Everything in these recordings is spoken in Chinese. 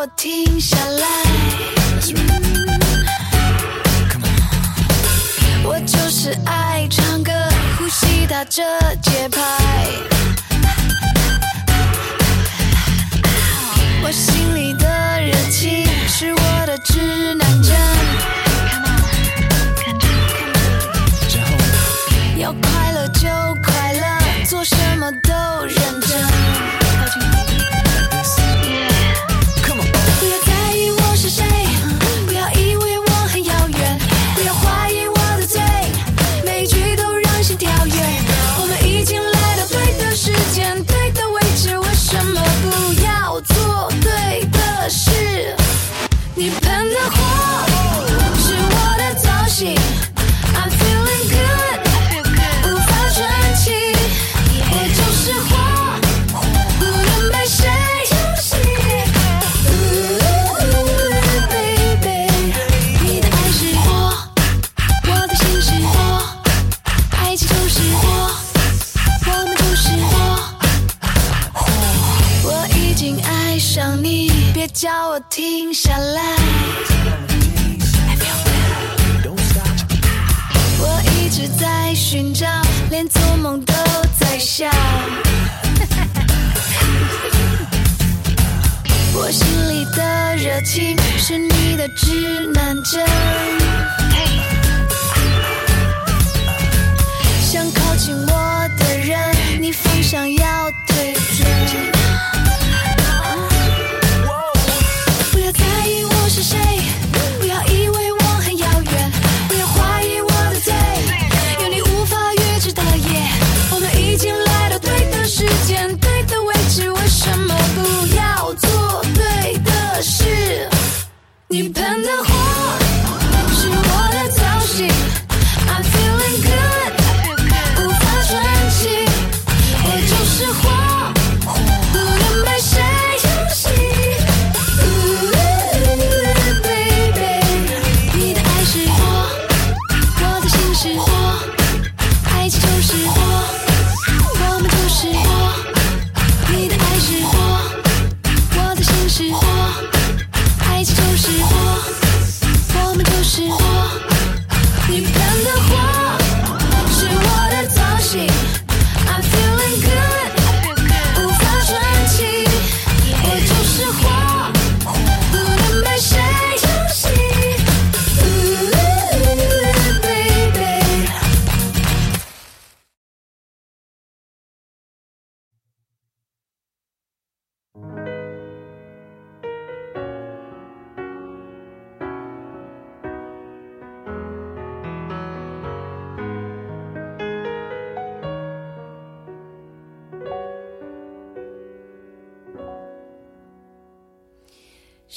我停下来。我就是爱唱歌呼吸打着节拍。我心里停下来，我一直在寻找，连做梦都在笑。我心里的热情是你的指南针。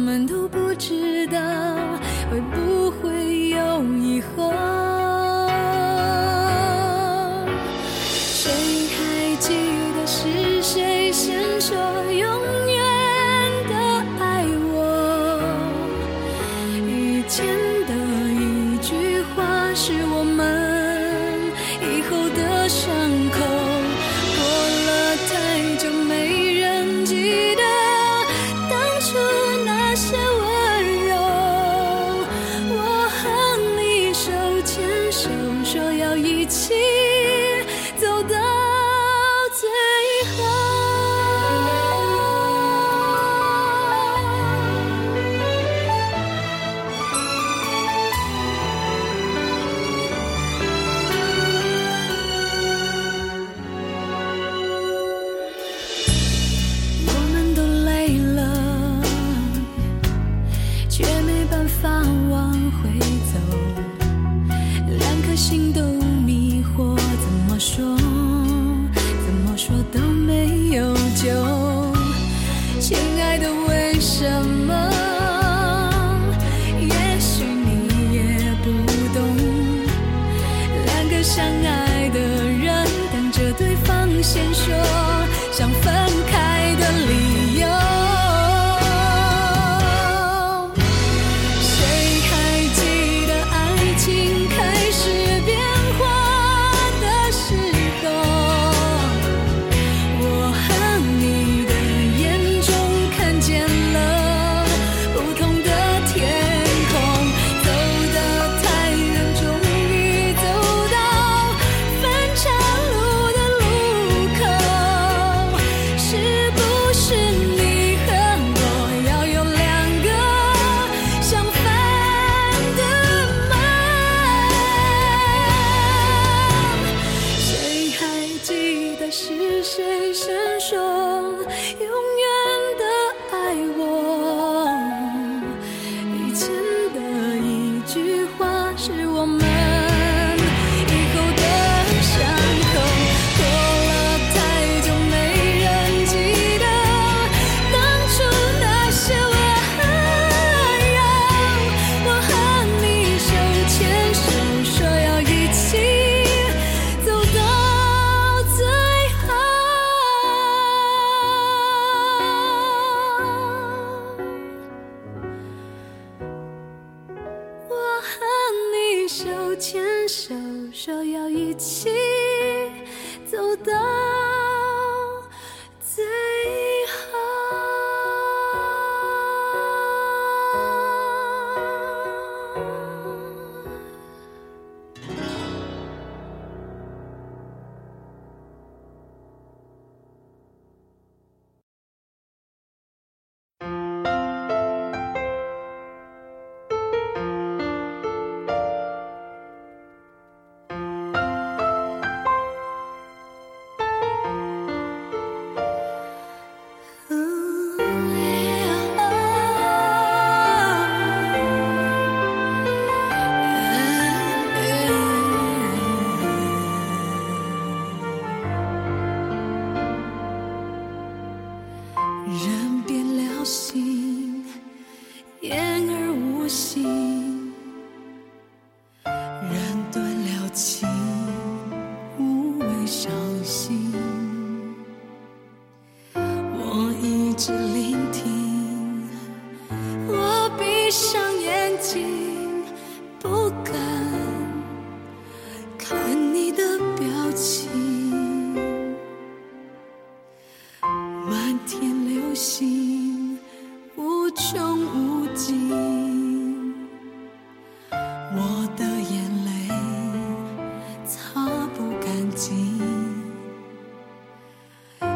我们都不知道会不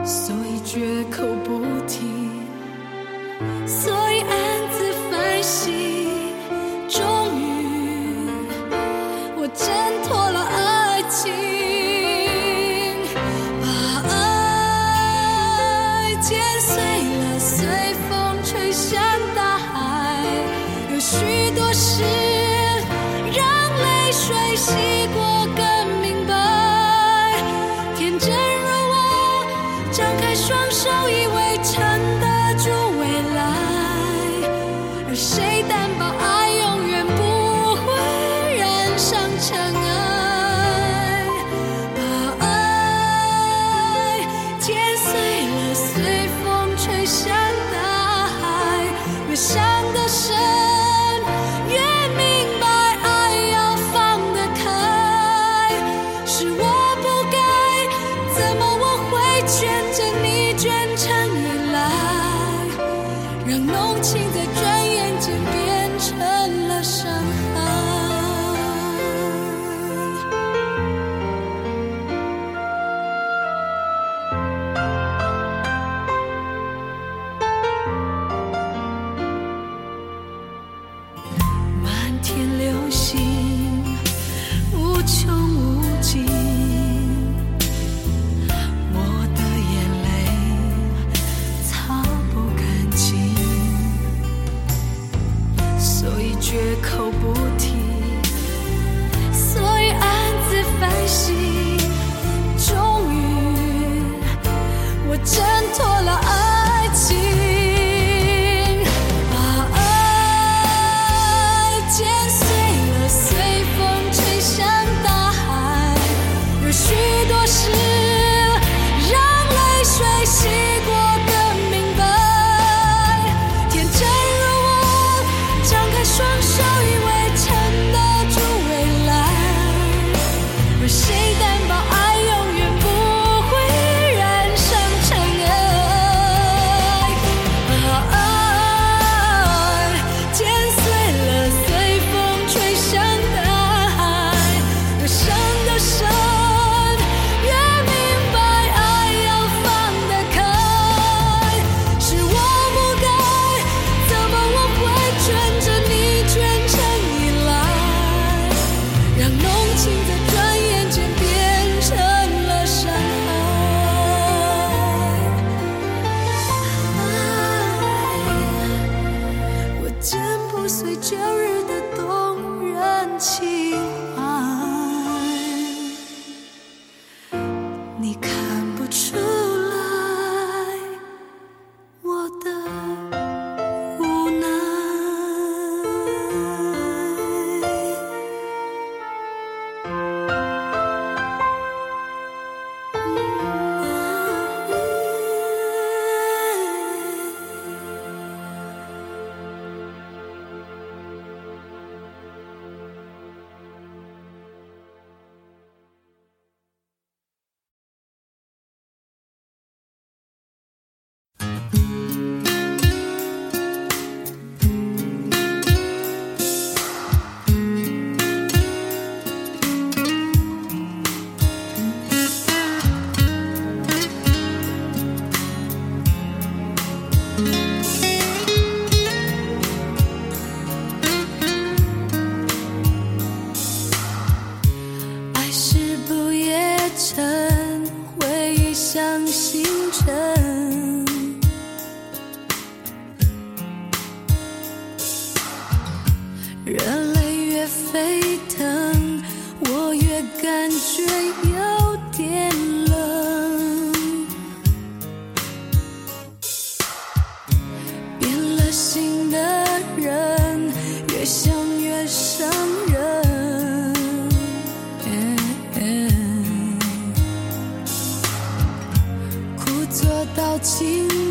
所以绝口不提，所以爱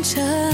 这。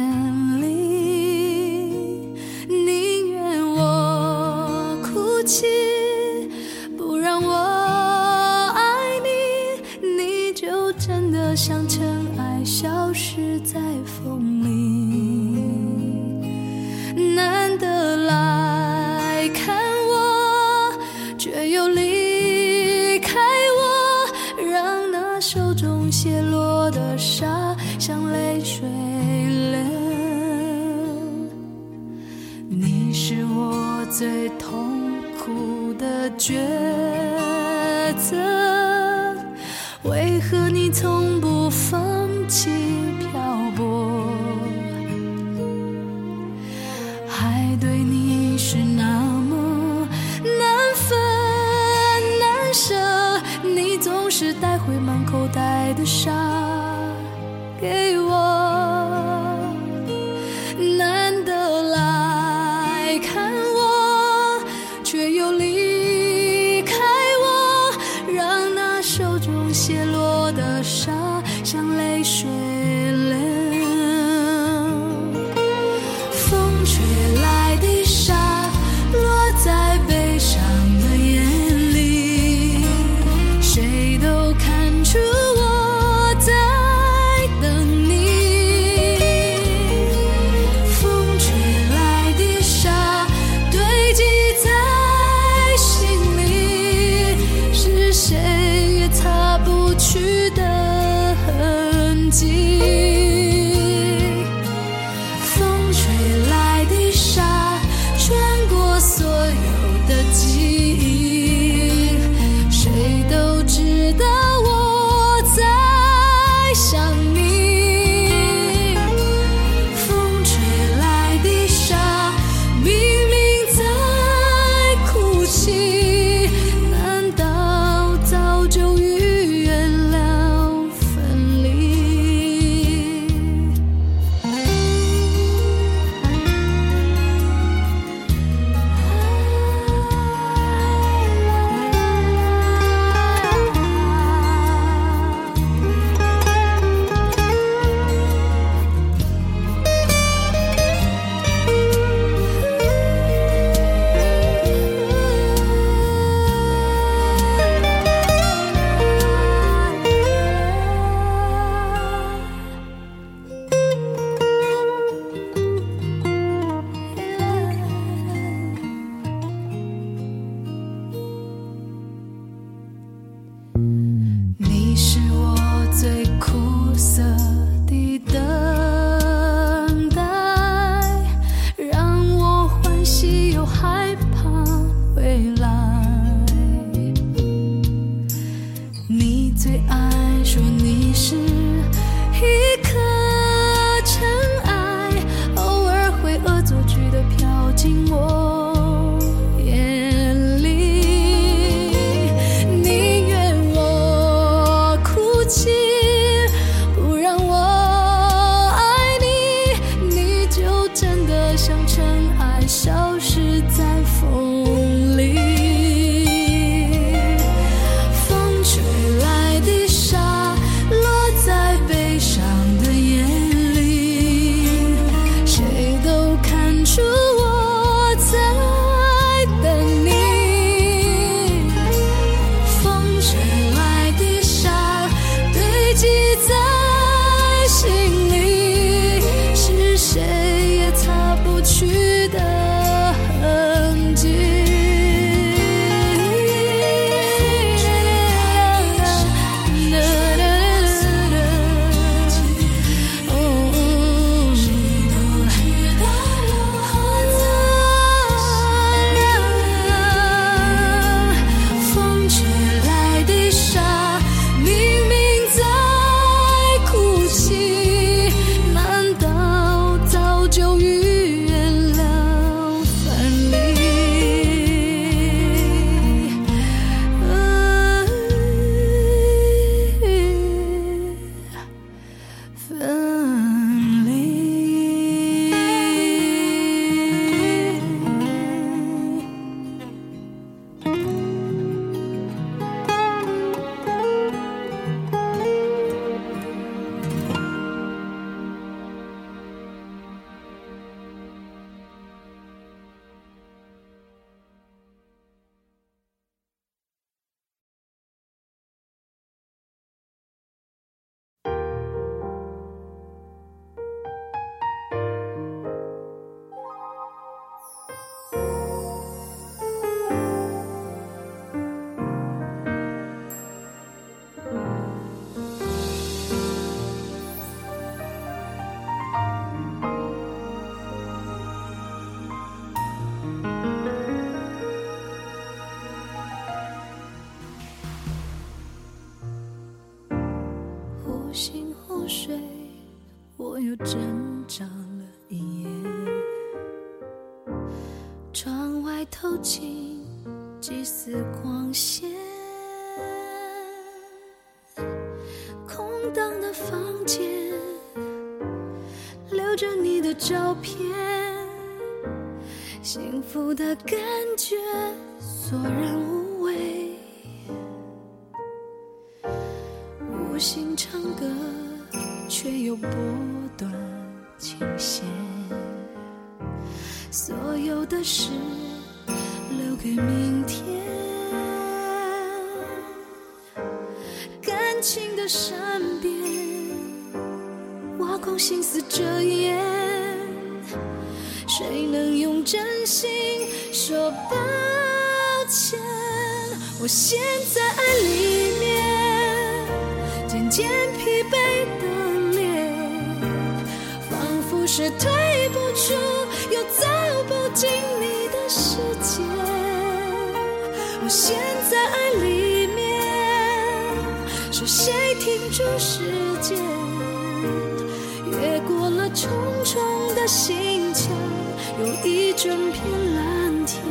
照片，幸福的感觉索然无味。无心唱歌，却又拨断琴弦。所有的事留给明天。感情的善变，挖空心思遮掩，陷在爱里面，渐渐疲惫的脸，仿佛是退不出，又走不进你的世界。我陷在爱里面，是谁停住时间？越过了重重的心墙，有一整片蓝天。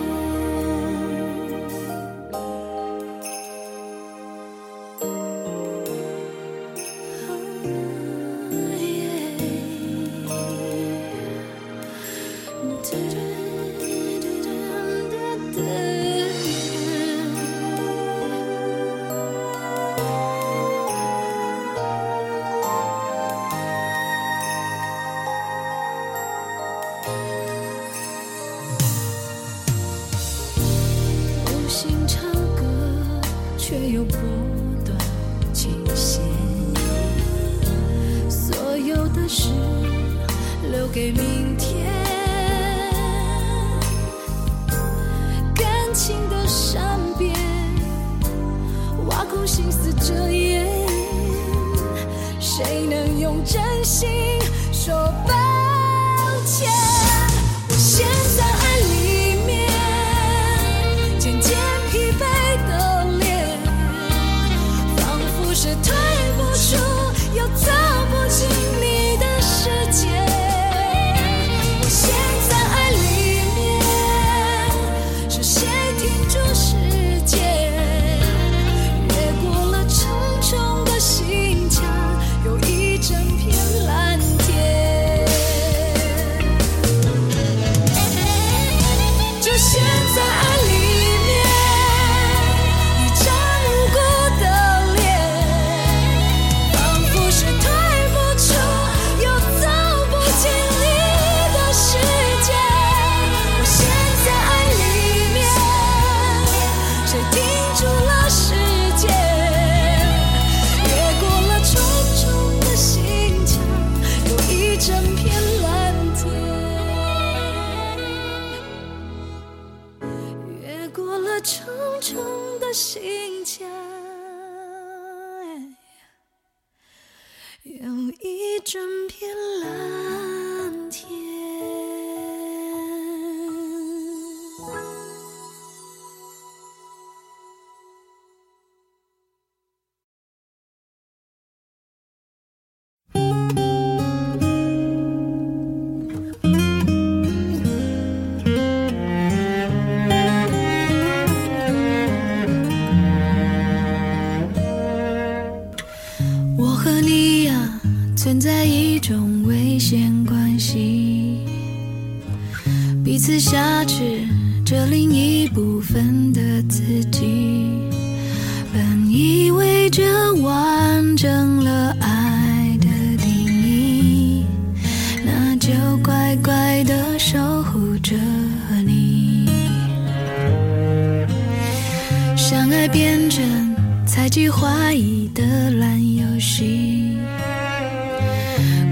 彼此挟持着另一部分的自己。本以为这完整了爱的定义，那就乖乖的守护着你。相爱变成猜忌怀疑的烂游戏，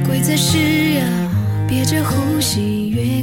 规则是要憋着呼吸，越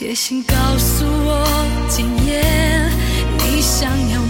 写信告诉我今夜你想要